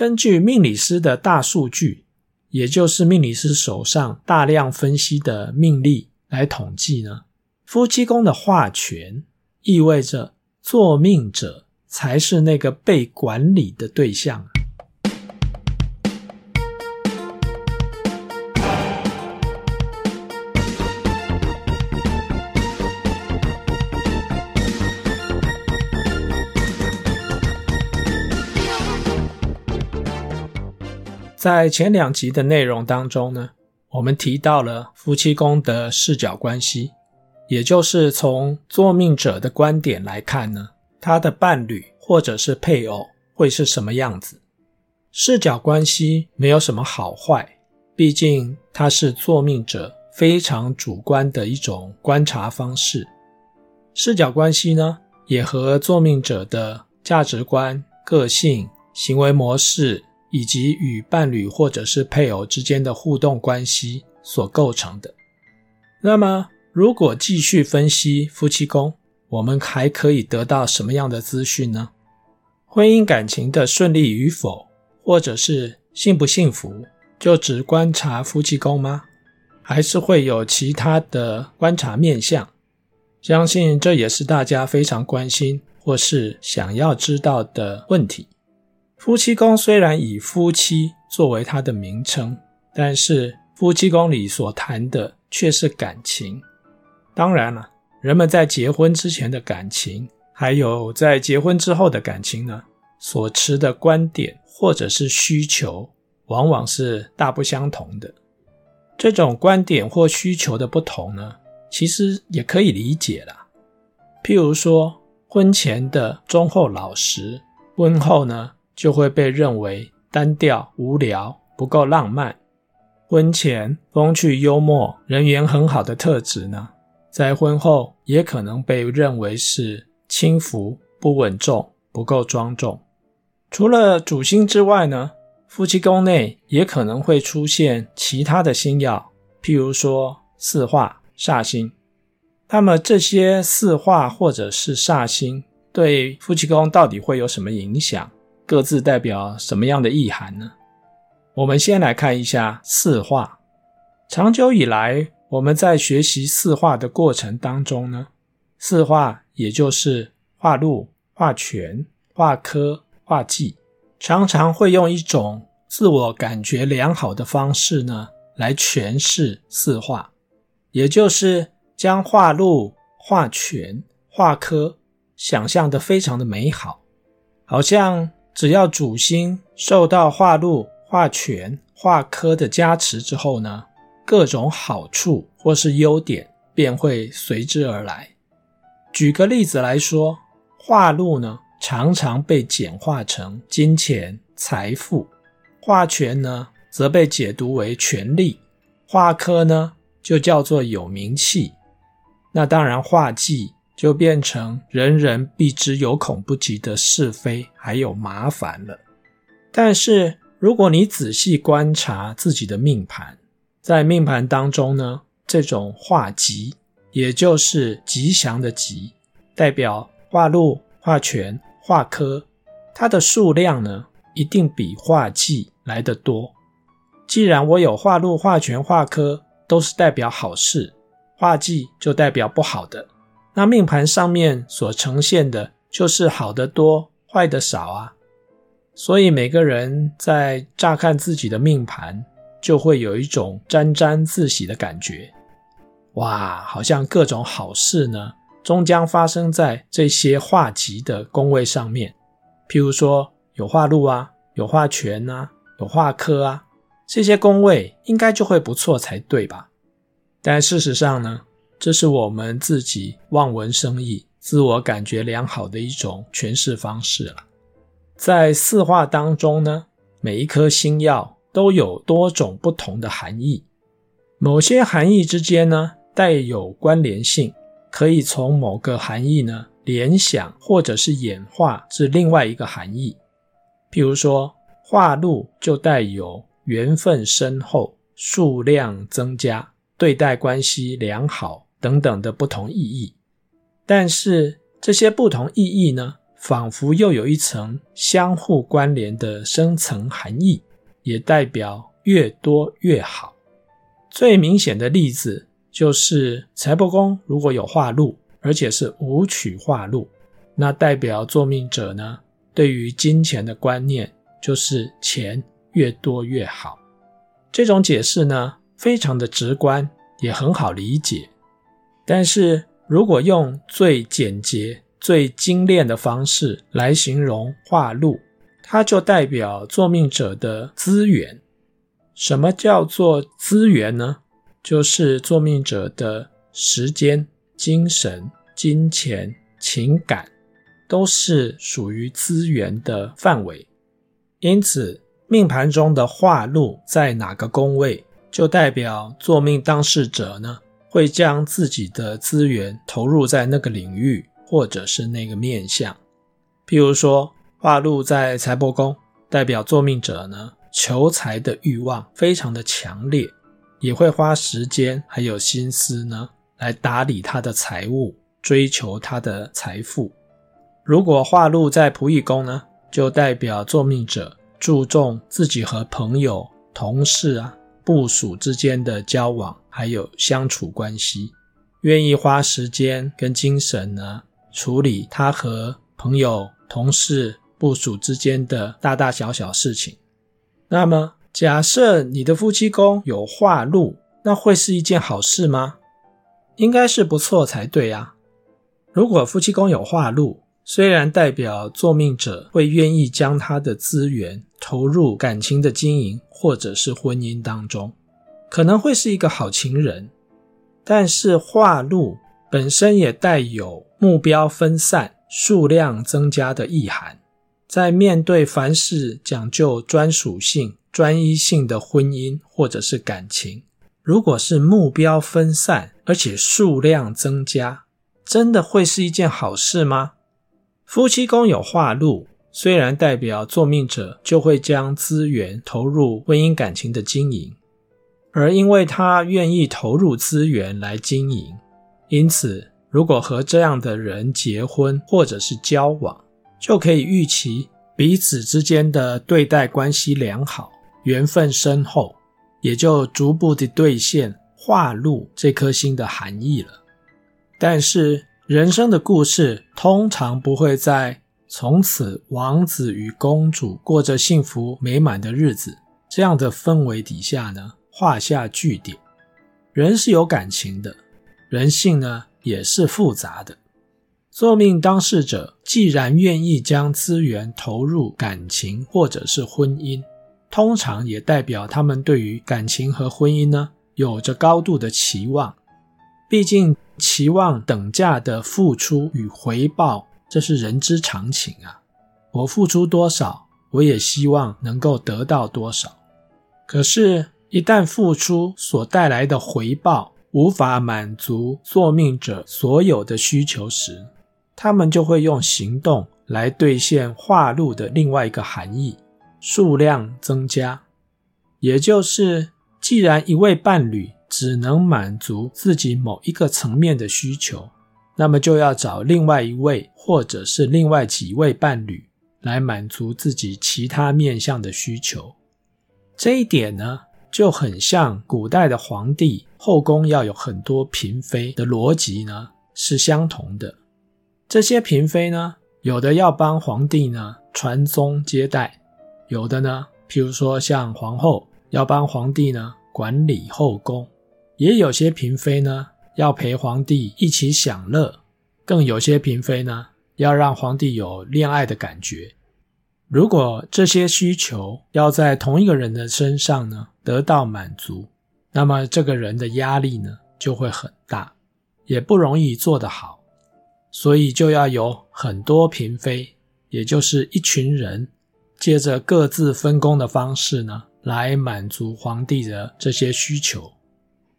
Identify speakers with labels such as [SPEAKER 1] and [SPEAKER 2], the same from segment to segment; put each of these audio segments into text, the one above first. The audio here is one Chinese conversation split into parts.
[SPEAKER 1] 根据命理师的大数据，也就是命理师手上大量分析的命例来统计呢，夫妻宫的化权意味着坐命者才是那个被管理的对象。在前两集的内容当中呢，我们提到了夫妻宫的视角关系，也就是从作命者的观点来看呢，他的伴侣或者是配偶会是什么样子。视角关系没有什么好坏，毕竟它是作命者非常主观的一种观察方式。视角关系呢，也和作命者的价值观、个性、行为模式。以及与伴侣或者是配偶之间的互动关系所构成的。那么，如果继续分析夫妻宫，我们还可以得到什么样的资讯呢？婚姻感情的顺利与否，或者是幸不幸福，就只观察夫妻宫吗？还是会有其他的观察面相？相信这也是大家非常关心或是想要知道的问题。夫妻宫虽然以夫妻作为它的名称，但是夫妻宫里所谈的却是感情。当然了，人们在结婚之前的感情，还有在结婚之后的感情呢，所持的观点或者是需求，往往是大不相同的。这种观点或需求的不同呢，其实也可以理解啦。譬如说，婚前的忠厚老实，婚后呢，就会被认为单调无聊，不够浪漫。婚前风趣幽默、人缘很好的特质呢，在婚后也可能被认为是轻浮、不稳重、不够庄重。除了主星之外呢，夫妻宫内也可能会出现其他的星曜，譬如说四化、煞星。那么这些四化或者是煞星对夫妻宫到底会有什么影响？各自代表什么样的意涵呢？我们先来看一下四化。长久以来，我们在学习四化的过程当中呢，四化也就是化禄、化权、化科、化忌，常常会用一种自我感觉良好的方式呢来诠释四化，也就是将化禄、化权、化科想象的非常的美好，好像。只要主星受到化禄、化权、化科的加持之后呢，各种好处或是优点便会随之而来。举个例子来说，化禄呢常常被简化成金钱、财富；化权呢则被解读为权力；化科呢就叫做有名气。那当然，化忌。就变成人人避之有恐不及的是非，还有麻烦了。但是如果你仔细观察自己的命盘，在命盘当中呢，这种化吉，也就是吉祥的吉，代表化禄、化权、化科，它的数量呢，一定比化忌来得多。既然我有化禄、化权、化科，都是代表好事，化忌就代表不好的。那命盘上面所呈现的就是好的多，坏的少啊。所以每个人在乍看自己的命盘，就会有一种沾沾自喜的感觉。哇，好像各种好事呢，终将发生在这些化吉的宫位上面。譬如说有化禄啊，有化权啊，有化科啊，这些宫位应该就会不错才对吧？但事实上呢？这是我们自己望文生义、自我感觉良好的一种诠释方式了。在四化当中呢，每一颗星曜都有多种不同的含义，某些含义之间呢带有关联性，可以从某个含义呢联想或者是演化至另外一个含义。譬如说，化禄就带有缘分深厚、数量增加、对待关系良好。等等的不同意义，但是这些不同意义呢，仿佛又有一层相互关联的深层含义，也代表越多越好。最明显的例子就是财帛宫如果有化禄，而且是武曲化禄，那代表作命者呢，对于金钱的观念就是钱越多越好。这种解释呢，非常的直观，也很好理解。但是如果用最简洁、最精炼的方式来形容化禄，它就代表坐命者的资源。什么叫做资源呢？就是坐命者的时间、精神、金钱、情感，都是属于资源的范围。因此，命盘中的化禄在哪个宫位，就代表坐命当事者呢，会将自己的资源投入在那个领域，或者是那个面向。譬如说，化禄在财帛宫，代表作命者呢，求财的欲望非常的强烈，也会花时间还有心思呢，来打理他的财务，追求他的财富。如果化禄在仆役宫呢，就代表作命者注重自己和朋友、同事啊、部属之间的交往还有相处关系，愿意花时间跟精神呢，处理他和朋友、同事、部属之间的大大小小事情。那么，假设你的夫妻宫有化禄，那会是一件好事吗？应该是不错才对啊。如果夫妻宫有化禄，虽然代表作命者会愿意将他的资源投入感情的经营或者是婚姻当中，可能会是一个好情人，但是化禄本身也带有目标分散、数量增加的意涵。在面对凡事讲究专属性、专一性的婚姻或者是感情，如果是目标分散，而且数量增加，真的会是一件好事吗？夫妻宫有化禄，虽然代表作命者就会将资源投入婚姻感情的经营，而因为他愿意投入资源来经营，因此如果和这样的人结婚或者是交往，就可以预期彼此之间的对待关系良好，缘分深厚，也就逐步的兑现化禄这颗星的含义了。但是人生的故事通常不会在从此王子与公主过着幸福美满的日子这样的氛围底下呢，画下句点。人是有感情的，人性呢也是复杂的。坐命当事者既然愿意将资源投入感情或者是婚姻，通常也代表他们对于感情和婚姻呢，有着高度的期望。毕竟期望等价的付出与回报，这是人之常情啊。我付出多少，我也希望能够得到多少。可是，一旦付出所带来的回报无法满足坐命者所有的需求时，他们就会用行动来兑现化禄的另外一个含义：数量增加。也就是，既然一位伴侣只能满足自己某一个层面的需求，那么就要找另外一位或者是另外几位伴侣来满足自己其他面向的需求。这一点呢，就很像古代的皇帝后宫要有很多嫔妃的逻辑呢，是相同的。这些嫔妃呢，有的要帮皇帝呢传宗接代，有的呢，譬如说像皇后要帮皇帝呢管理后宫，也有些嫔妃呢要陪皇帝一起享乐，更有些嫔妃呢要让皇帝有恋爱的感觉。如果这些需求要在同一个人的身上呢得到满足，那么这个人的压力呢就会很大，也不容易做得好。所以就要有很多嫔妃，也就是一群人，借着各自分工的方式呢，来满足皇帝的这些需求。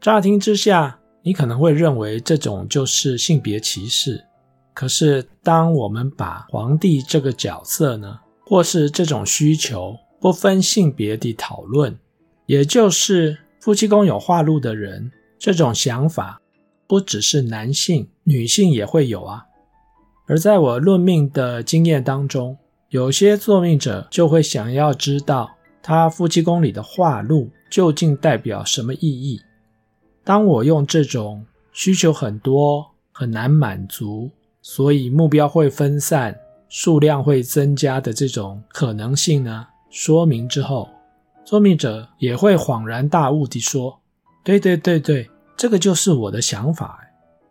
[SPEAKER 1] 乍听之下，你可能会认为这种就是性别歧视。可是，当我们把皇帝这个角色呢，或是这种需求不分性别地讨论，也就是夫妻宫有化禄的人，这种想法。不只是男性，女性也会有啊。而在我论命的经验当中，有些作命者就会想要知道他夫妻宫里的化禄究竟代表什么意义。当我用这种需求很多、很难满足，所以目标会分散、数量会增加的这种可能性呢，说明之后，说明者也会恍然大悟地说：“对对对对，这个就是我的想法。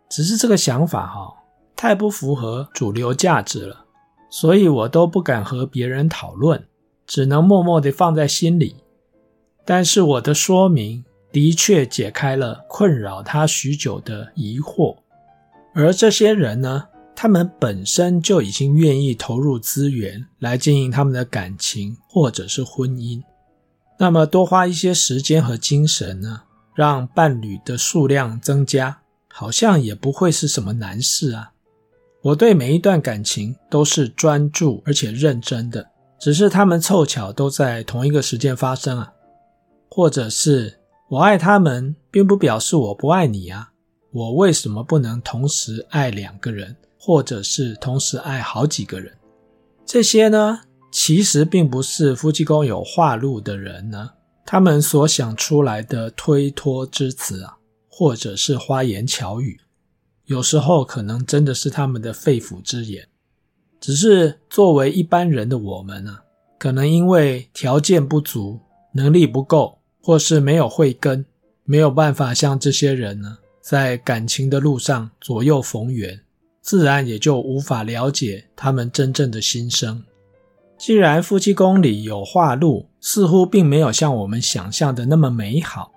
[SPEAKER 1] 只是这个想法哈，太不符合主流价值了，所以我都不敢和别人讨论，只能默默地放在心里。但是我的说明。”的确解开了困扰他许久的疑惑，而这些人呢，他们本身就已经愿意投入资源来经营他们的感情或者是婚姻，那么多花一些时间和精神呢，让伴侣的数量增加，好像也不会是什么难事啊。我对每一段感情都是专注而且认真的，只是他们凑巧都在同一个时间发生啊，或者是。我爱他们，并不表示我不爱你啊！我为什么不能同时爱两个人，或者是同时爱好几个人？这些呢，其实并不是夫妻宫有化禄的人呢，他们所想出来的推脱之词啊，或者是花言巧语，有时候可能真的是他们的肺腑之言。只是作为一般人的我们呢，可能因为条件不足，能力不够。或是没有慧根，没有办法像这些人呢，在感情的路上左右逢源，自然也就无法了解他们真正的心声。既然夫妻宫里有化禄，似乎并没有像我们想象的那么美好，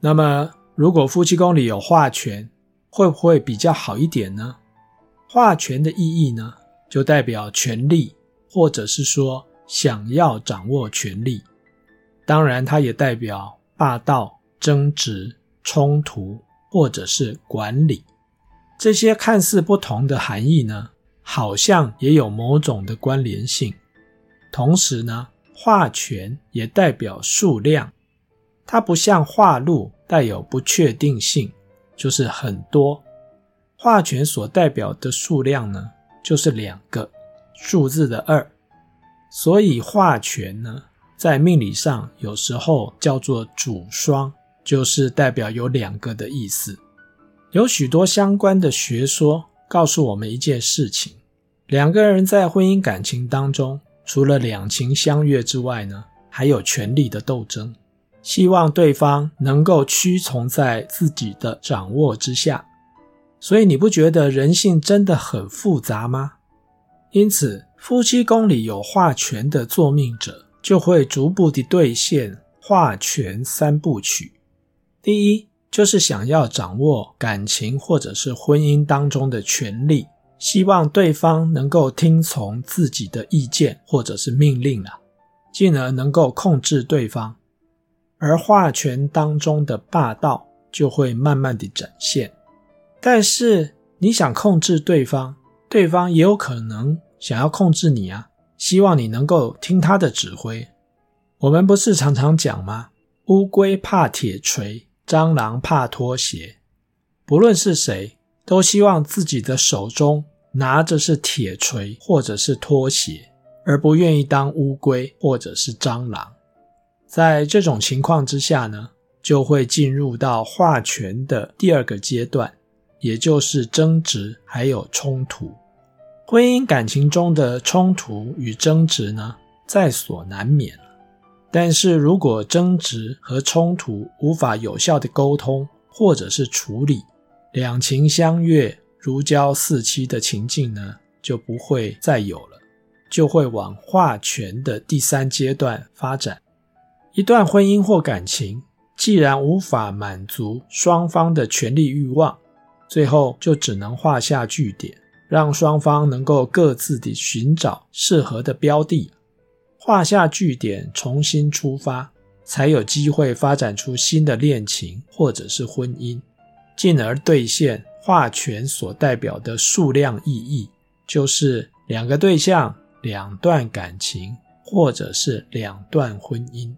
[SPEAKER 1] 那么如果夫妻宫里有化权，会不会比较好一点呢？化权的意义呢，就代表权力，或者是说想要掌握权力。当然，它也代表霸道、争执、冲突，或者是管理。这些看似不同的含义呢，好像也有某种的关联性。同时呢，化权也代表数量，它不像化禄带有不确定性，就是很多。化权所代表的数量呢，就是两个数字的二，所以化权呢。在命理上，有时候叫做主双，就是代表有两个的意思。有许多相关的学说告诉我们一件事情：两个人在婚姻感情当中，除了两情相悦之外呢，还有权力的斗争，希望对方能够屈从在自己的掌握之下。所以你不觉得人性真的很复杂吗？因此，夫妻宫里有化权的作命者。就会逐步地兑现化权三部曲。第一，就是想要掌握感情或者是婚姻当中的权力，希望对方能够听从自己的意见或者是命令啊，进而能够控制对方。而化权当中的霸道就会慢慢地展现。但是你想控制对方，对方也有可能想要控制你啊。希望你能够听他的指挥。我们不是常常讲吗？乌龟怕铁锤，蟑螂怕拖鞋。不论是谁，都希望自己的手中拿着是铁锤或者是拖鞋，而不愿意当乌龟或者是蟑螂。在这种情况之下呢，就会进入到化权的第二个阶段，也就是争执还有冲突。婚姻感情中的冲突与争执呢，在所难免。但是如果争执和冲突无法有效的沟通或者是处理，两情相悦、如胶似漆的情境呢，就不会再有了，就会往化权的第三阶段发展。一段婚姻或感情，既然无法满足双方的权利欲望，最后就只能画下句点。让双方能够各自地寻找适合的标的，画下句点，重新出发，才有机会发展出新的恋情或者是婚姻，进而兑现画权所代表的数量意义，就是两个对象、两段感情或者是两段婚姻。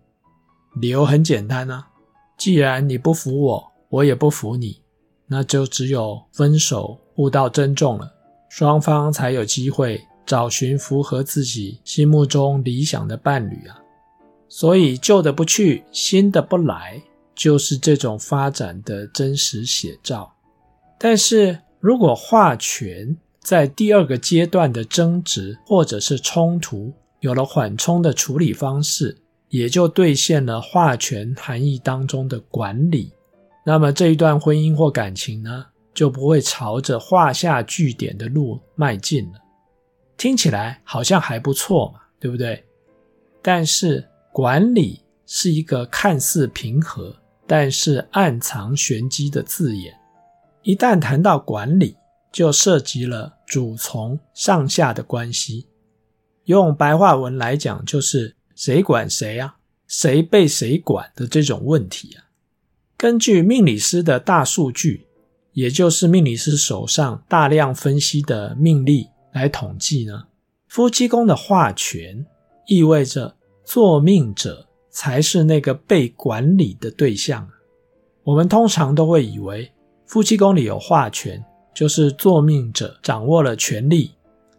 [SPEAKER 1] 理由很简单啊，既然你不服我，我也不服你，那就只有分手，互道珍重了。双方才有机会找寻符合自己心目中理想的伴侣啊。所以旧的不去，新的不来，就是这种发展的真实写照。但是如果话权在第二个阶段的争执或者是冲突有了缓冲的处理方式，也就兑现了话权含义当中的管理。那么这一段婚姻或感情呢，就不会朝着画下句点的路迈进了。听起来好像还不错嘛，对不对？但是管理是一个看似平和，但是暗藏玄机的字眼。一旦谈到管理，就涉及了主从上下的关系。用白话文来讲，就是谁管谁啊？谁被谁管的这种问题啊。根据命理师的大数据，也就是命理师手上大量分析的命例来统计呢，夫妻宫的化权意味着作命者才是那个被管理的对象。我们通常都会以为夫妻宫里有化权，就是作命者掌握了权力，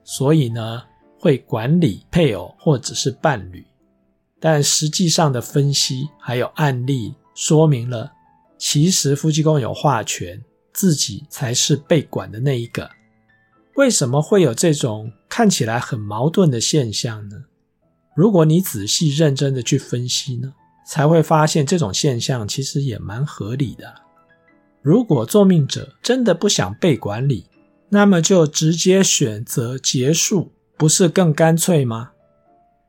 [SPEAKER 1] 所以呢会管理配偶或者是伴侣。但实际上的分析还有案例说明了。其实夫妻宫有化权，自己才是被管的那一个。为什么会有这种看起来很矛盾的现象呢？如果你仔细认真的去分析呢，才会发现这种现象其实也蛮合理的。如果作命者真的不想被管理，那么就直接选择结束，不是更干脆吗？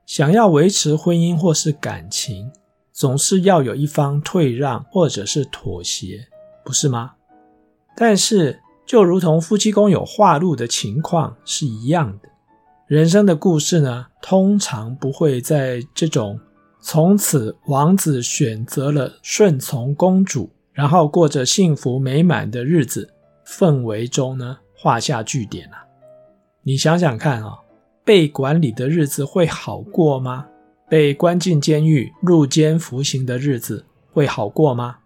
[SPEAKER 1] 想要维持婚姻或是感情，总是要有一方退让或者是妥协，不是吗？但是，就如同夫妻宫有化禄的情况是一样的。人生的故事呢，通常不会在这种从此王子选择了顺从公主，然后过着幸福美满的日子氛围中呢画下句点啊。你想想看啊，被管理的日子会好过吗？被关进监狱、入监服刑的日子会好过吗？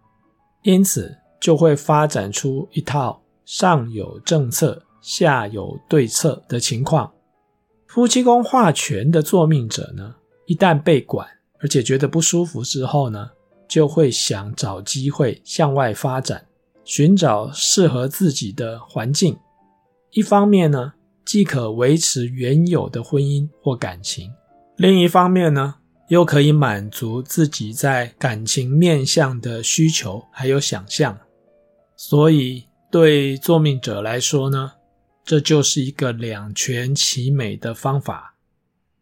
[SPEAKER 1] 因此，就会发展出一套上有政策、下有对策的情况。夫妻宫化权的作命者呢，一旦被管，而且觉得不舒服之后呢，就会想找机会向外发展，寻找适合自己的环境。一方面呢，既可维持原有的婚姻或感情。另一方面呢，又可以满足自己在感情面向的需求还有想象，所以对作命者来说呢，这就是一个两全其美的方法。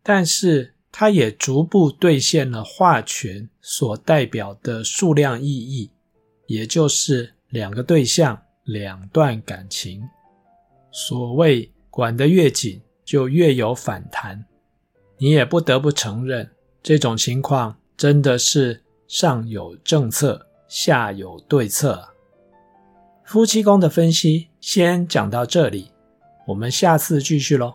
[SPEAKER 1] 但是，它也逐步兑现了化权所代表的数量意义，也就是两个对象、两段感情。所谓管得越紧，就越有反弹。你也不得不承认，这种情况真的是上有政策，下有对策。夫妻宫的分析先讲到这里，我们下次继续喽。